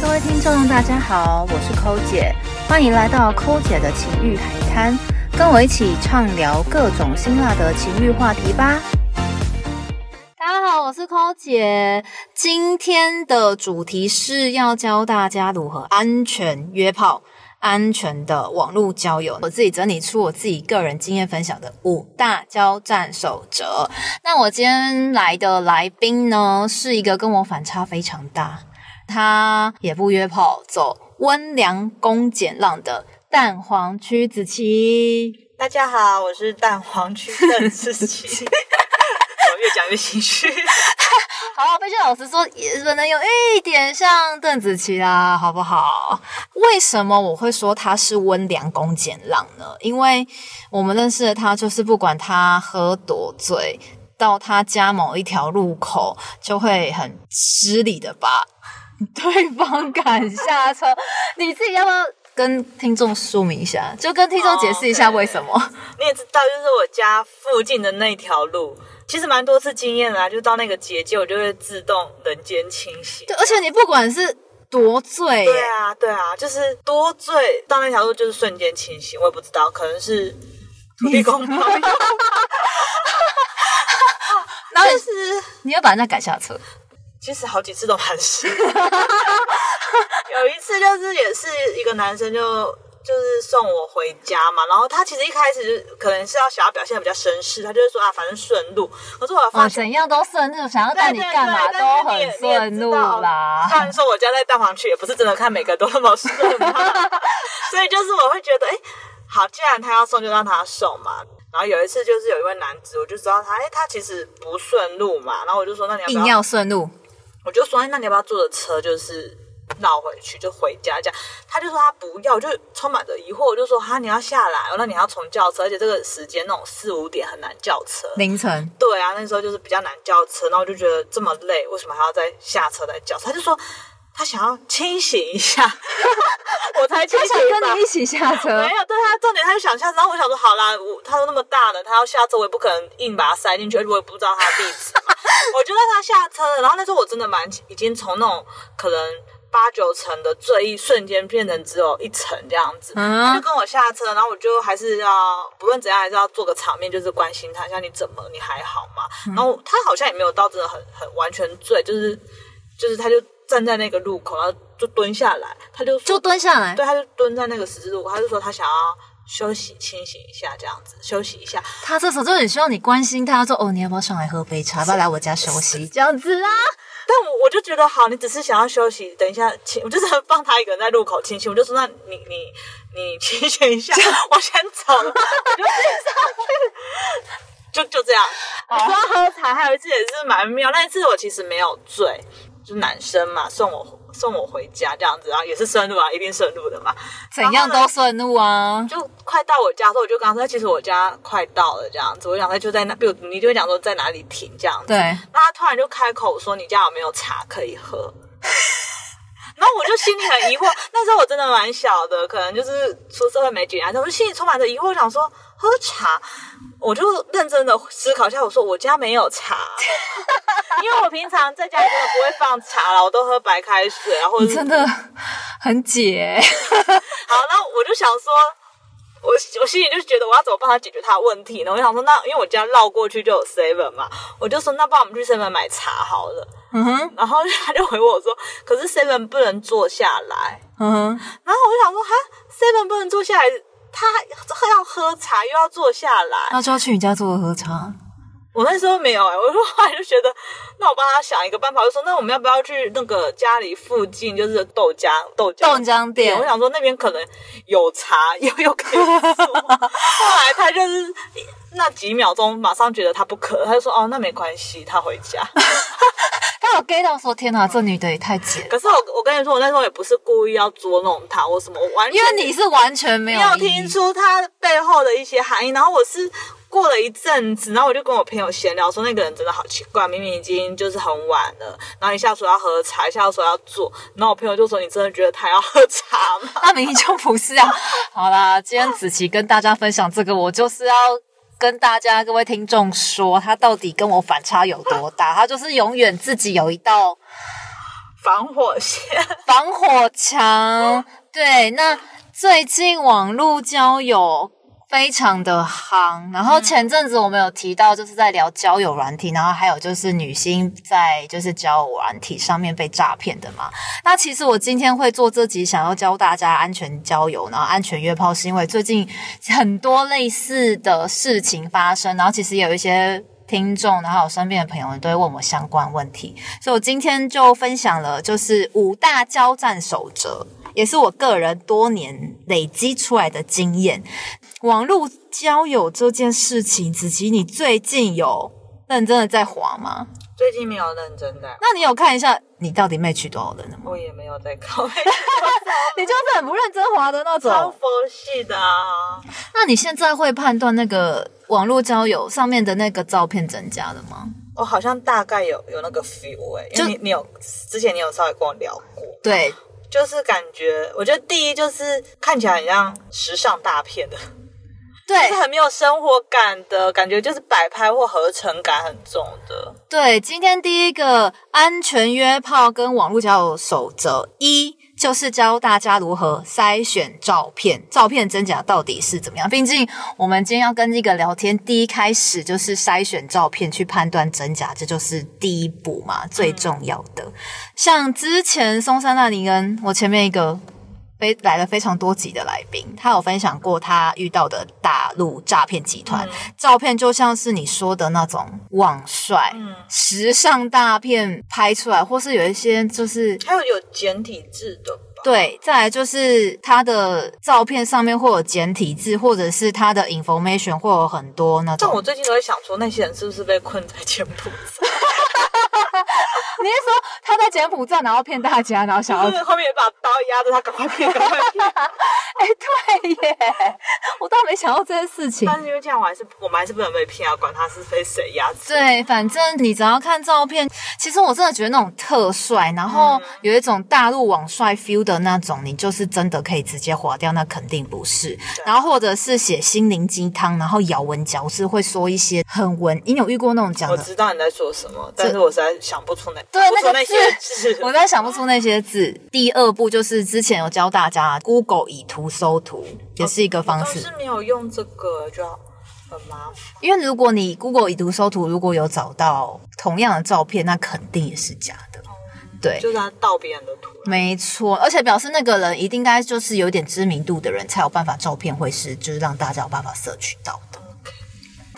各位听众，大家好，我是抠姐，欢迎来到抠姐的情欲海滩，跟我一起畅聊各种辛辣的情欲话题吧。大家好，我是抠姐，今天的主题是要教大家如何安全约炮。安全的网络交友，我自己整理出我自己个人经验分享的五大交战守则。那我今天来的来宾呢，是一个跟我反差非常大，他也不约炮，走温良恭俭让的蛋黄曲子琪。大家好，我是蛋黄区邓子琪。我越讲越心虚。好，必须老师说，也不能有一点像邓紫棋啦，好不好？为什么我会说他是温良恭俭让呢？因为我们认识的他，就是不管他喝多醉，到他家某一条路口，就会很失礼的把 对方赶下车。你自己要不要跟听众说明一下？就跟听众解释一下为什么？你也知道，就是我家附近的那条路。其实蛮多次经验啦，就到那个结界，我就会自动人间清醒。对，而且你不管是多醉，对啊，对啊，就是多醉到那条路就是瞬间清醒。我也不知道，可能是土地公。然后是你要把人家赶下车，其实好几次都蛮是。有一次就是也是一个男生就。就是送我回家嘛，然后他其实一开始就可能是要想要表现的比较绅士，他就是说啊，反正顺路。可是我发现怎样都顺路，想要带你干嘛都很顺路啦。虽然说我家在蛋黄区，也不是真的看每个都那么顺，所以就是我会觉得，哎，好，既然他要送，就让他送嘛。然后有一次就是有一位男子，我就知道他，哎，他其实不顺路嘛。然后我就说，那你要硬要顺路，我就说，哎，那你要不要坐着车？就是。绕回去就回家，这样他就说他不要，就充满着疑惑，我就说哈你要下来，那你要从叫车，而且这个时间那种四五点很难叫车，凌晨。对啊，那时候就是比较难叫车，然后我就觉得这么累，为什么还要再下车再叫？他就说他想要清醒一下，我才清醒跟你一起下车。没有，对他重点他就想下车，然后我想说好啦，我他都那么大了，他要下车，我也不可能硬把他塞进去，我也不知道他的地址嘛，我就让他下车了。然后那时候我真的蛮已经从那种可能。八九层的醉意瞬间变成只有一层这样子，他就跟我下车，然后我就还是要不论怎样还是要做个场面，就是关心他，像你怎么你还好吗？然后他好像也没有到真的很很完全醉，就是就是他就站在那个路口，然后就蹲下来，他就就蹲下来，对，他就蹲在那个十字路口，他就说他想要休息清醒一下这样子，休息一下。他这时候就很希望你关心他，说哦你要不要上来喝杯茶，要不要来我家休息？这样子啊？但我我就觉得好，你只是想要休息，等一下清，我就是放他一个人在路口清醒，我就说那你你你清醒一下，我先走，我 就上去，就就这样。说喝茶还有一次也是蛮妙，那一次我其实没有醉，就男生嘛送我。送我回家这样子，然后也是顺路啊，一定顺路的嘛。怎样都顺路啊！就快到我家的时候，我就跟他说，其实我家快到了这样子。我想他就在那，比如你就会讲说在哪里停这样子。对。那他突然就开口说：“你家有没有茶可以喝？” 然后我就心里很疑惑。那时候我真的蛮小的，可能就是出社会没几年，我就心里充满着疑惑，想说喝茶。我就认真的思考一下，我说我家没有茶，因为我平常在家里真的不会放茶了，我都喝白开水然后真的很解。好，那我就想说，我我心里就觉得我要怎么帮他解决他的问题呢？我想说，那因为我家绕过去就有 seven 嘛，我就说那帮我们去 seven 买茶好了。嗯哼，然后他就回我说，可是 seven 不能坐下来。嗯哼，然后我就想说，哈，seven 不能坐下来。他要喝茶，又要坐下来，那就要去你家坐喝茶。我那时候没有哎，我说后来就觉得，那我帮他想一个办法，就说那我们要不要去那个家里附近，就是豆浆豆浆豆浆店？我想说那边可能有茶，又又可以坐。后来他就是那几秒钟，马上觉得他不渴，他就说哦，那没关系，他回家。他有 get 到说天哪，这女的也太贱。可是我我跟你说，我那时候也不是故意要捉弄他或什么，我完因为你是完全没有听出他背后的一些含义。然后我是过了一阵子，然后我就跟我朋友闲聊说，那个人真的好奇怪，明明已经就是很晚了，然后一下说要喝茶，一下说要做，然后我朋友就说：“你真的觉得他要喝茶吗？”那明明就不是啊。好啦，今天子琪跟大家分享这个，我就是要。跟大家各位听众说，他到底跟我反差有多大？他就是永远自己有一道防火线，防火墙。对，那最近网络交友。非常的夯，然后前阵子我们有提到，就是在聊交友软体，然后还有就是女星在就是交友软体上面被诈骗的嘛。那其实我今天会做这集，想要教大家安全交友，然后安全约炮，是因为最近很多类似的事情发生，然后其实有一些听众，然后我身边的朋友们都会问我相关问题，所以我今天就分享了就是五大交战守则。也是我个人多年累积出来的经验。网络交友这件事情，子琪，你最近有认真的在滑吗？最近没有认真的。那你有看一下你到底 match 多少人了吗？我也没有在看。你就是很不认真滑的那种。超佛系的啊。那你现在会判断那个网络交友上面的那个照片真假的吗？我好像大概有有那个 feel 哎，因为你你有之前你有稍微跟我聊过。对。就是感觉，我觉得第一就是看起来很像时尚大片的，对，是很没有生活感的感觉，就是摆拍或合成感很重的。对，今天第一个安全约炮跟网络交友守则一。就是教大家如何筛选照片，照片真假到底是怎么样？毕竟我们今天要跟这个聊天，第一开始就是筛选照片去判断真假，这就是第一步嘛，最重要的。像之前松山那里跟我前面一个。非来了非常多集的来宾，他有分享过他遇到的大陆诈骗集团照片，就像是你说的那种网帅、嗯时尚大片拍出来，或是有一些就是还有有简体字的，对，再来就是他的照片上面会有简体字，或者是他的 information 会有很多那种。但我最近都在想说，那些人是不是被困在柬埔寨？你是说他在柬埔寨，然后骗大家，然后想要 后面有把刀压着他，赶快骗，赶快骗。哎，对耶，我倒没想到这件事情。但是因为这样，我还是我们还是不能被骗啊，管他是被谁压着。对，反正你只要看照片，其实我真的觉得那种特帅，然后有一种大陆网帅 feel 的那种，你就是真的可以直接划掉，那肯定不是。然后或者是写心灵鸡汤，然后咬文嚼字会说一些很文，你有遇过那种讲？我知道你在说什么，但是我实在想不出那。对那个字，我在想不出那些字。第二步就是之前有教大家，Google 以图搜图也是一个方式。是没有用这个，就很麻烦。因为如果你 Google 以图搜图，如果有找到同样的照片，那肯定也是假的。对，就是他盗别人的图。没错，而且表示那个人一定该就是有点知名度的人，才有办法照片会是就是让大家有办法摄取到的。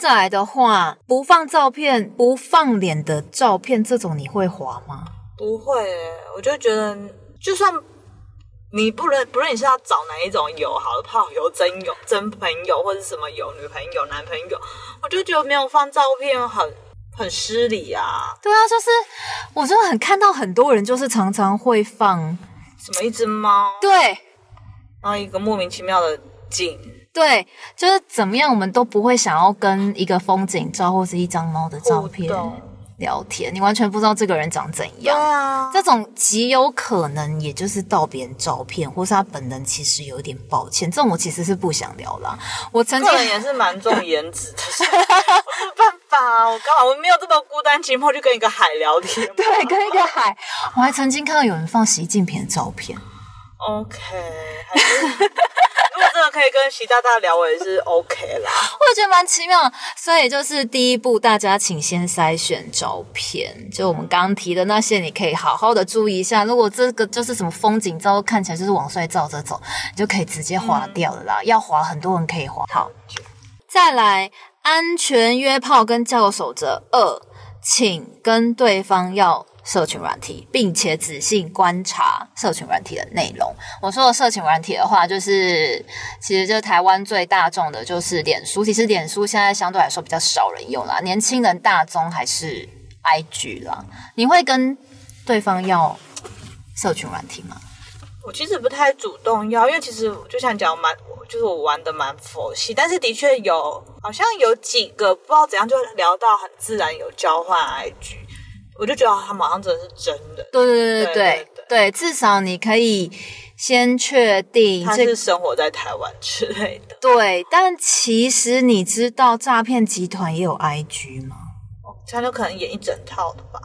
再来的话，不放照片、不放脸的照片，这种你会滑吗？不会，我就觉得，就算你不论不论你是要找哪一种友好的炮友、真友、真朋友，或者什么有女朋友、男朋友，我就觉得没有放照片很很失礼啊。对啊，就是我真的很看到很多人就是常常会放什么一只猫，对，然后一个莫名其妙的景。对，就是怎么样，我们都不会想要跟一个风景照或是一张猫的照片聊天。你完全不知道这个人长怎样。对啊，这种极有可能也就是盗别人照片，或是他本人其实有点抱歉。这种我其实是不想聊啦。我曾经也是蛮重颜值的，没办法，我刚好我没有这么孤单寂寞，就跟一个海聊天。对，跟一个海。我还曾经看到有人放习近平的照片。OK，还是。可以跟习大大聊，我也是 OK 啦。我也觉得蛮奇妙，所以就是第一步，大家请先筛选照片，就我们刚刚提的那些，你可以好好的注意一下。如果这个就是什么风景照，看起来就是往帅照着走，你就可以直接划掉了啦。要划，很多人可以划。好，再来安全约炮跟交友守则二，请跟对方要。社群软体，并且仔细观察社群软体的内容。我说的社群软体的话，就是其实就台湾最大众的，就是脸书。其实脸书现在相对来说比较少人用啦，年轻人大宗还是 IG 啦。你会跟对方要社群软体吗？我其实不太主动要，因为其实就像讲蛮，就是我玩的蛮佛系，但是的确有，好像有几个不知道怎样就聊到很自然有交换 IG。我就觉得他马上真的是真的，对对对对对，至少你可以先确定他是生活在台湾之类的。对，但其实你知道诈骗集团也有 IG 吗？他就可能演一整套的吧。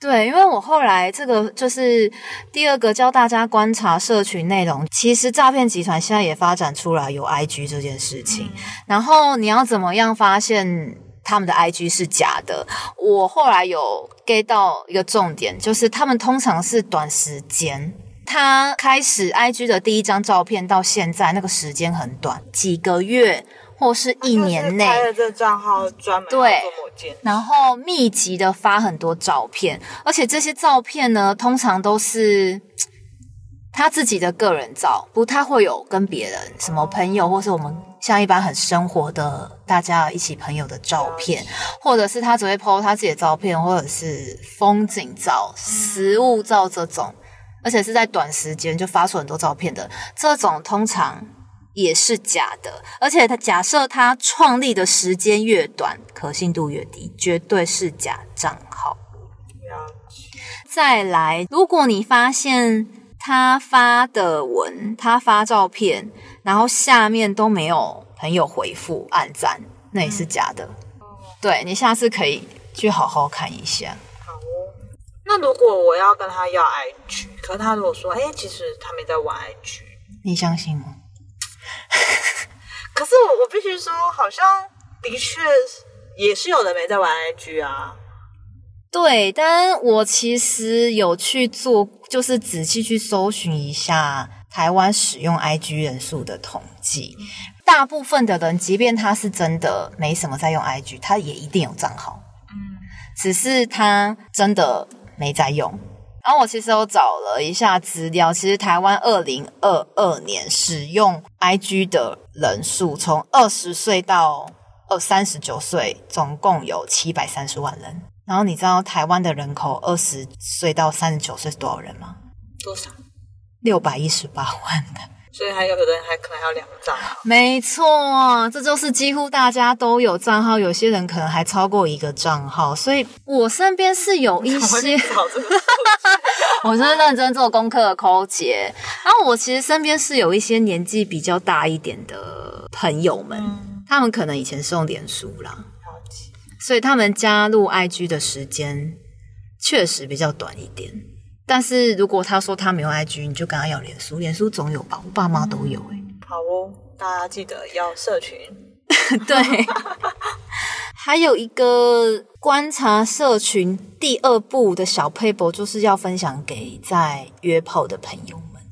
对，因为我后来这个就是第二个教大家观察社群内容，其实诈骗集团现在也发展出来有 IG 这件事情，然后你要怎么样发现他们的 IG 是假的？我后来有 get 到一个重点，就是他们通常是短时间。他开始 IG 的第一张照片到现在那个时间很短，几个月或是一年内。开了这账号专门对做某件，然后密集的发很多照片，而且这些照片呢，通常都是他自己的个人照，不太会有跟别人什么朋友，或是我们像一般很生活的大家一起朋友的照片，或者是他只会 PO 他自己的照片，或者是风景照、食物照这种，而且是在短时间就发出很多照片的这种，通常。也是假的，而且他假设他创立的时间越短，可信度越低，绝对是假账号。再来，如果你发现他发的文，他发照片，然后下面都没有朋友回复、按赞，那也是假的。对你下次可以去好好看一下。好哦。那如果我要跟他要 IG，可是他如果说，哎、其实他没在玩 IG，你相信吗？可是我我必须说，好像的确也是有人没在玩 IG 啊。对，但我其实有去做，就是仔细去搜寻一下台湾使用 IG 人数的统计。大部分的人，即便他是真的没什么在用 IG，他也一定有账号，嗯，只是他真的没在用。然后我其实有找了一下资料，其实台湾二零二二年使用 IG 的人数，从二十岁到二三十九岁，总共有七百三十万人。然后你知道台湾的人口二十岁到三十九岁是多少人吗？多少？六百一十八万的。所以还有的人还可能还有两个账号。没错，这就是几乎大家都有账号，有些人可能还超过一个账号。所以我身边是有一些 我是认真做功课的抠姐。然后我其实身边是有一些年纪比较大一点的朋友们，嗯，他们可能以前是用脸书啦，了。所以他们加入 IG 的时间确实比较短一点。但是如果他说他没有 IG，你就跟他要脸书，脸书总有吧？我爸妈都有诶、好哦，大家记得要社群。对，还有一个观察社群第二步的小 paper，就是要分享给在约炮的朋友们。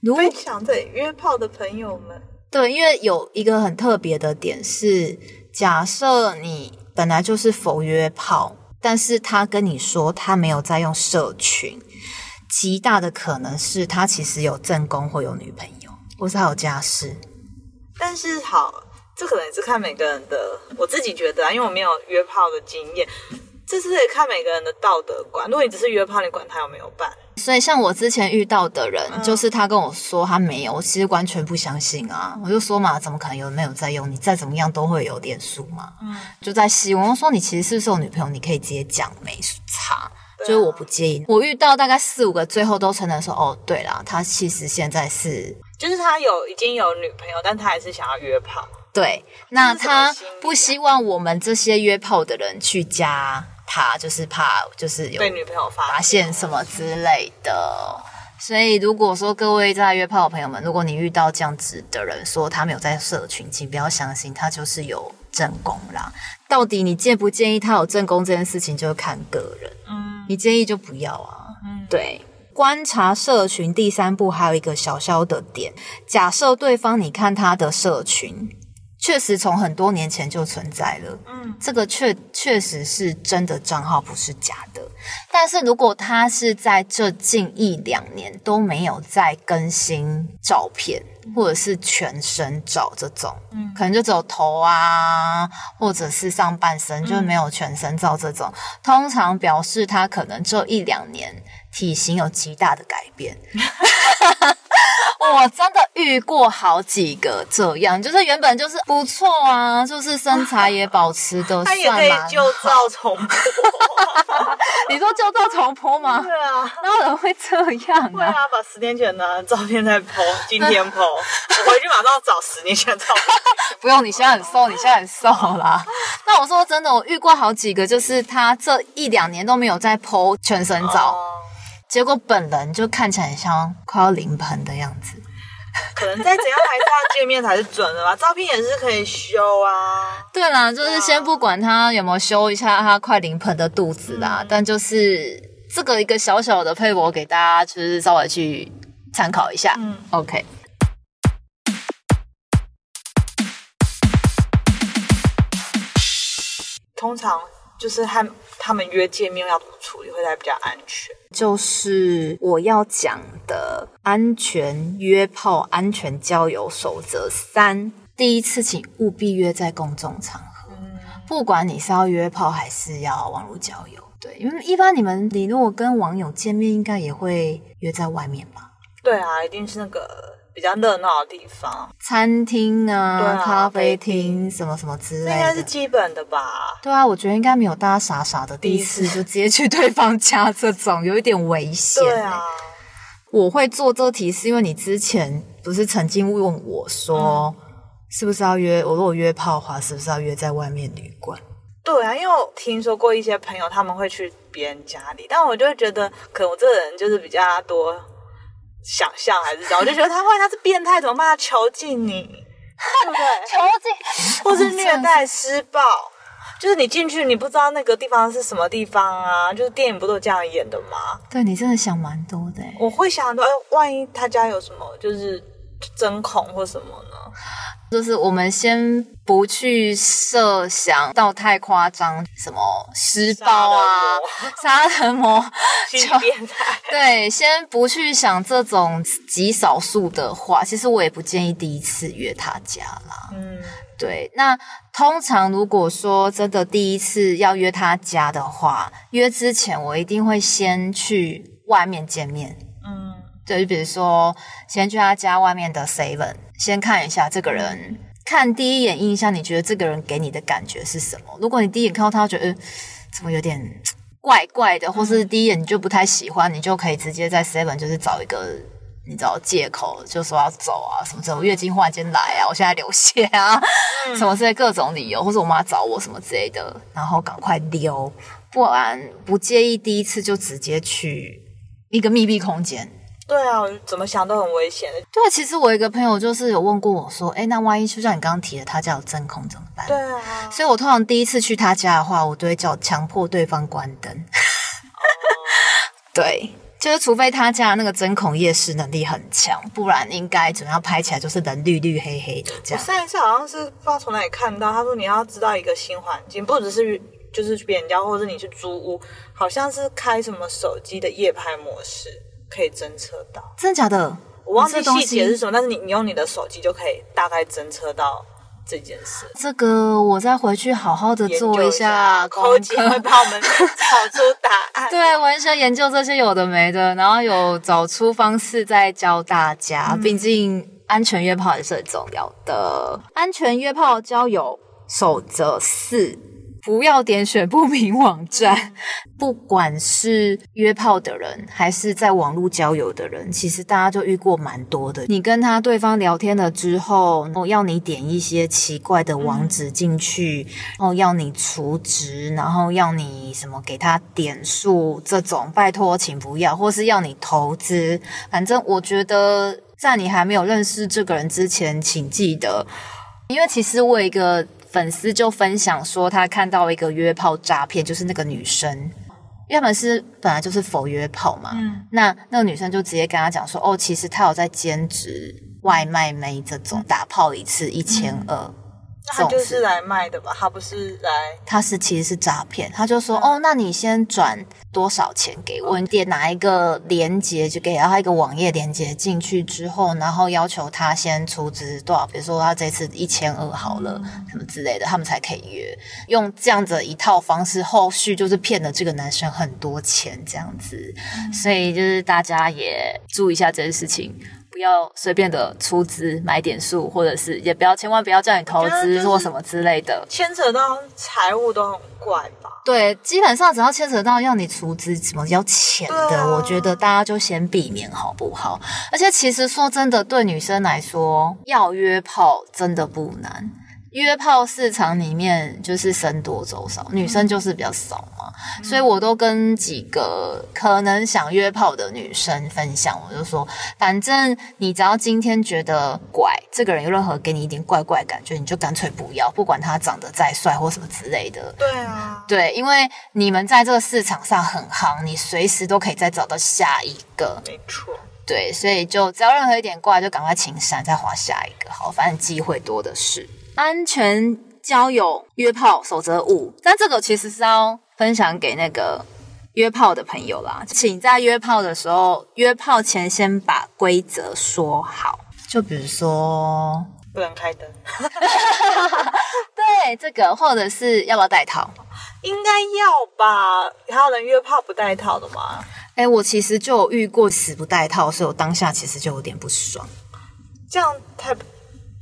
如分享给约炮的朋友们。对，因为有一个很特别的点是，假设你本来就是否约炮，但是他跟你说他没有在用社群，极大的可能是他其实有正宫或有女朋友，或是他有家室。但是好，这可能也是看每个人的，我自己觉得啊，因为我没有约炮的经验，这是得看每个人的道德观。如果你只是约炮，你管他有没有办？所以，像我之前遇到的人，嗯就是他跟我说他没有，我其实完全不相信啊。我就说嘛，怎么可能有人没有在用？你再怎么样都会有点数嘛。嗯，就在希望说你其实是不是有女朋友，你可以直接讲没差，对啊就是我不介意。我遇到大概四五个，最后都承认说，哦，对啦，他其实现在是就是他有已经有女朋友，但他还是想要约炮。对，那他不希望我们这些约炮的人去加他，就是怕就是有被女朋友发发现什么之类的。所以，如果说各位在约炮的朋友们，如果你遇到这样子的人说他没有在社群，请不要相信他就是有正宫啦。到底你建不建议他有正宫这件事情，就看个人。嗯你建议就不要啊。嗯，对，观察社群第三步还有一个小小的点，假设对方你看他的社群，确实从很多年前就存在了，嗯这个确确实是真的账号，不是假的。但是如果他是在这近一两年都没有再更新照片，或者是全身照这种，嗯可能就只有头啊，或者是上半身，就没有全身照这种，通常表示他可能这一两年体型有极大的改变。我我真的遇过好几个这样，就是原本就是不错啊，就是身材也保持的他也可以算蛮旧照重播。你说旧照重播吗？对啊，哪有人会这样啊？会啊，把十年前的照片再 po，今天 po，我回去马上找十年前的照片。不用，你现在很瘦，你现在很瘦啦。那我说真的，我遇过好几个，就是他这一两年都没有在 PO 全身照，哦结果本人就看起来很像快要临盆的样子。可能再怎样还是要见面才是准的吧？照片也是可以修啊。对啦，就是先不管他有没有修一下他快临盆的肚子啦，但就是这个一个小小的配博给大家，就是稍微去参考一下。嗯 OK。通常就是和他们约见面要怎么处理会才比较安全？就是我要讲的安全约炮、安全交友守则三。第一次，请务必约在公众场合，不管你是要约炮还是要网络交友。对，因为一般你们你如果跟网友见面，应该也会约在外面吧？对啊，一定是那个比较热闹的地方，餐厅啊、对啊咖啡厅什么什么之类这应该是的。基本的吧？对啊，我觉得应该没有大家傻傻的第一次第一次就直接去对方家，这种有一点危险。对啊，我会做这题是因为你之前不是曾经问我说，是不是要约我如果约炮的话，是不是要约在外面旅馆？对啊，因为我听说过一些朋友他们会去别人家里，但我就会觉得，可能我这个人就是比较多想象还是这样，我就觉得他万一他是变态，怎么办？他囚禁你，对不对？囚禁或是虐待、施暴，就是你进去你不知道那个地方是什么地方啊，就是电影不都这样演的吗？对你真的想蛮多的欸。我会想到，哎，万一他家有什么就是针孔或什么呢？就是我们先不去设想到太夸张，什么施暴啊、杀人魔，就 变态。对，先不去想这种极少数的话，其实我也不建议第一次约他家啦。嗯，对，那通常如果说真的第一次要约他家的话，约之前我一定会先去外面见面。嗯，对，就比如说先去他家外面的 seven，先看一下这个人，看第一眼印象，你觉得这个人给你的感觉是什么？如果你第一眼看到他，觉得、呃、怎么有点怪怪的，或是第一眼你就不太喜欢，你就可以直接在 seven 就是找一个。你知道借口就说要走啊，什么这种月经忽然间来啊，我现在流血啊，什么之类各种理由，或者我妈找我什么之类的，然后赶快溜，不然不介意第一次就直接去一个密闭空间，对啊，怎么想都很危险的。对，其实我一个朋友就是有问过我说，哎，那万一就像你刚刚提的，他家有真空怎么办？对啊，所以我通常第一次去他家的话，我都会叫强迫对方关灯。对，就是除非他家那个针孔夜视能力很强，不然应该怎么样拍起来就是人绿绿黑黑的这样。我上一次好像是不知道从哪里看到，他说你要知道一个新环境，不只是就是去别人家，或者是你去租屋，好像是开什么手机的夜拍模式可以侦测到。真的假的？我忘记细节是什么，但是你你用你的手机就可以大概侦测到这件事。这个我再回去好好的做一下功扣姐会课。帮我们找出答案。对，我很喜欢研究这些有的没的，然后有找出方式再教大家。毕竟安全约炮也是很重要的。安全约炮交友守则四：不要点选不明网站。不管是约炮的人，还是在网络交友的人，其实大家就遇过蛮多的。你跟他对方聊天了之后，然后要你点一些奇怪的网址进去，然后要你储值，然后要你什么给他点数，这种拜托请不要，或是要你投资。反正我觉得，在你还没有认识这个人之前，请记得，因为其实我有一个粉丝就分享说，他看到一个约炮诈骗，就是那个女生。因为他们是本来就是否约炮嘛，嗯。那那个女生就直接跟他讲说，哦，其实他有在兼职外卖妹这种，打炮一次一千二，那他就是来卖的吧？他不是来他是其实是诈骗，他就说，哦，那你先转多少钱给我？你点哪一个链接，就给他一个网页链接进去之后，然后要求他先出资多少，比如说他这次一千二好了，什么之类的，他们才可以约。用这样子一套方式，后续就是骗了这个男生很多钱这样子，所以就是大家也注意一下这件事情。不要随便的出资买点数，或者是也不要千万不要叫你投资我觉得就是或什么之类的。牵扯到财务都很怪吧？对，基本上只要牵扯到要你出资什么要钱的，啊我觉得大家就先避免好不好？而且其实说真的，对女生来说，要约炮真的不难。约炮市场里面就是僧多粥少，女生就是比较少嘛，所以我都跟几个可能想约炮的女生分享，我就说，反正你只要今天觉得怪，这个人有任何给你一点怪怪感觉，你就干脆不要，不管他长得再帅或什么之类的，对啊，对，因为你们在这个市场上很夯，你随时都可以再找到下一个。没错。对，所以就只要任何一点怪，就赶快请闪，再划下一个。好，反正机会多的是。安全交友约炮守则五，但这个其实是要分享给那个约炮的朋友啦，请在约炮的时候，约炮前先把规则说好。就比如说，不能开灯，对这个，或者是要不要戴套？应该要吧？还有人约炮不带套的吗？哎，我其实就有遇过死不戴套，所以我当下其实就有点不爽。这样太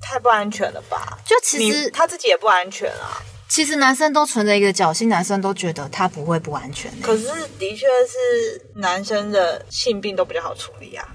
太不安全了吧？就其实他自己也不安全啊。其实男生都存着一个侥幸，男生都觉得他不会不安全、欸。可是的确是男生的性病都比较好处理啊。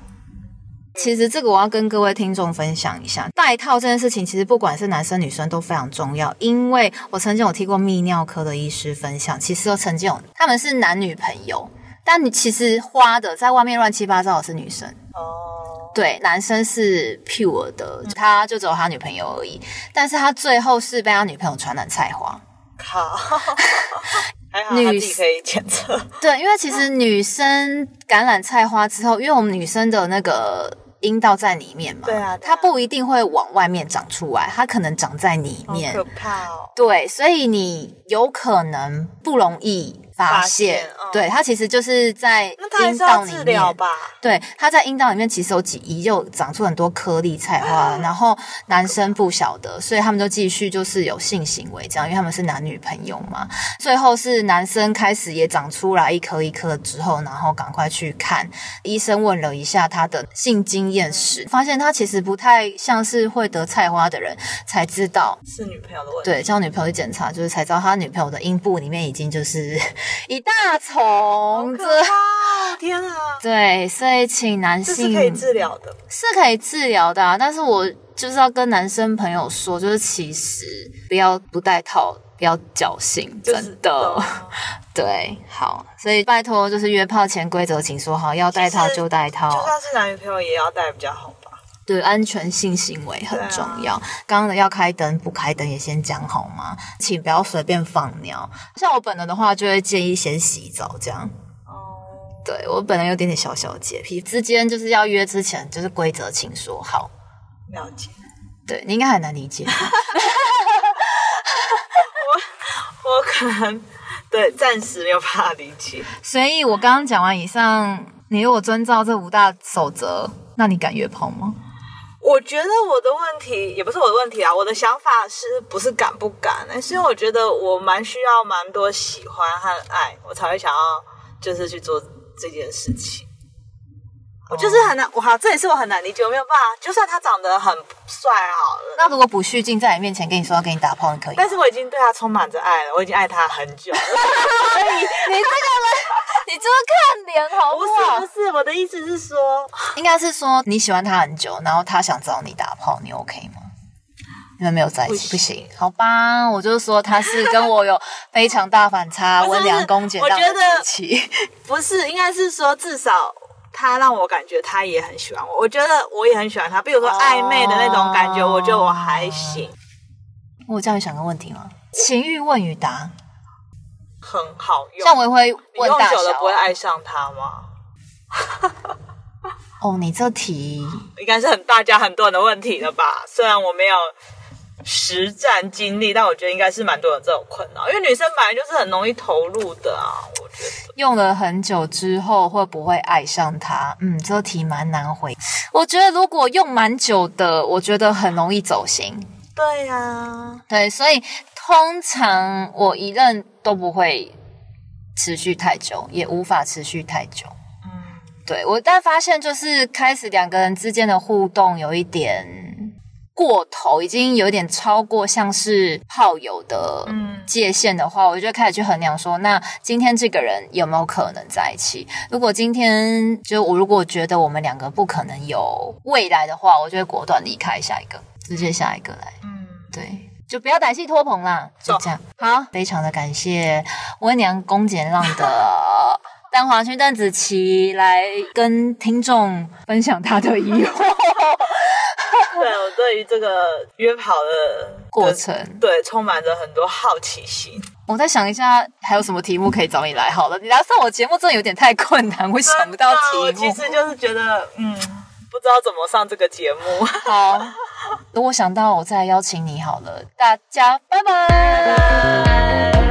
其实这个我要跟各位听众分享一下，戴套这件事情，其实不管是男生女生都非常重要。因为我曾经有听过泌尿科的医师分享，其实有曾经有他们是男女朋友，但你其实花的在外面乱七八糟的是女生。哦，对，男生是 pure 的，他就只有他女朋友而已，但是他最后是被他女朋友传染菜花。靠，还好他女自己可以检测。对，因为其实女生感染菜花之后，因为我们女生的那个阴道在里面嘛，对啊对啊它不一定会往外面长出来，它可能长在里面。好可怕哦！对，所以你有可能不容易发发现。对，它其实就是在阴道里面吧？对，他在阴道里面其实有几遗就长出很多颗粒菜花，然后男生不晓得，所以他们就继续就是有性行为这样，因为他们是男女朋友嘛。最后是男生开始也长出来一颗一颗之后，然后赶快去看医生，问了一下他的性经验史，发现他其实不太像是会得菜花的人，才知道是女朋友的问题。对，叫女朋友去检查，就是才知道他女朋友的阴部里面已经就是一大好丛这。天啊，对，所以请男性这是可以治疗的。是可以治疗的、啊，但是我就是要跟男生朋友说，就是其实不要不戴套，不要侥幸，就是真的。对，好，所以拜托，就是约炮前规则，请说好，要戴套就戴套就套。算是男女朋友也要戴比较好吧？对，安全性行为很重要。刚刚的要开灯不开灯也先讲好吗？请不要随便放尿。像我本人的话，就会建议先洗澡，这样。哦，对我本人有点点小小的洁癖，之间就是要约之前，就是规则请说好。了解。对你应该很难理解 我。我可能对暂时没有办法理解。所以我刚刚讲完以上，你如果遵照这五大守则，那你敢约炮吗？我觉得我的问题也不是我的问题啊，我的想法是不是敢不敢？是因为我觉得我蛮需要蛮多喜欢和爱，我才会想要就是去做这件事情。我就是很难，我好，这也是我很难理解，我没有办法。就算他长得很帅好了，那如果卜旭静在你面前跟你说要跟你打炮，你可以吗？但是我已经对他充满着爱了，我已经爱他很久了。所以你这个人，你就是看脸好不好？是不是，我的意思是说，应该是说你喜欢他很久，然后他想找你打炮，你 OK 吗？你们没有在一起，不不行，好吧？我就是说他是跟我有非常大反差，温良恭俭让我觉得的时期。不是，应该是说至少。他让我感觉他也很喜欢我，我觉得我也很喜欢他。比如说暧昧的那种感觉，哦我觉得我还行，我这样想个问题吗？情欲问与答，很好用。像我也会你用问大小久了不会啊。爱上他吗？哦，你这题应该是很大家很多人的问题了吧？虽然我没有实战经历，但我觉得应该是蛮多人这种困扰，因为女生本来就是很容易投入的啊。我觉得用了很久之后会不会爱上他？嗯，这题蛮难回。我觉得如果用蛮久的，我觉得很容易走心。对呀、对，所以通常我一任都不会持续太久，也无法持续太久。嗯，对我，但发现就是开始两个人之间的互动有一点过头，已经有点超过像是炮友的嗯界限的话，我就开始去衡量说，那今天这个人有没有可能在一起？如果今天就我如果觉得我们两个不可能有未来的话，我就会果断离开下一个，直接下一个来。嗯，对，就不要歹戏拖棚啦，就这样。好，非常的感谢温良恭俭让的蛋黄区邓紫棋来跟听众分享她的疑惑 对我对于这个约跑的过程。对充满着很多好奇心，我再想一下，还有什么题目可以找你来好了。你来上我节目真的有点太困难，我想不到题目。其实就是觉得，嗯，不知道怎么上这个节目。好，等我想到我再邀请你好了，大家拜拜。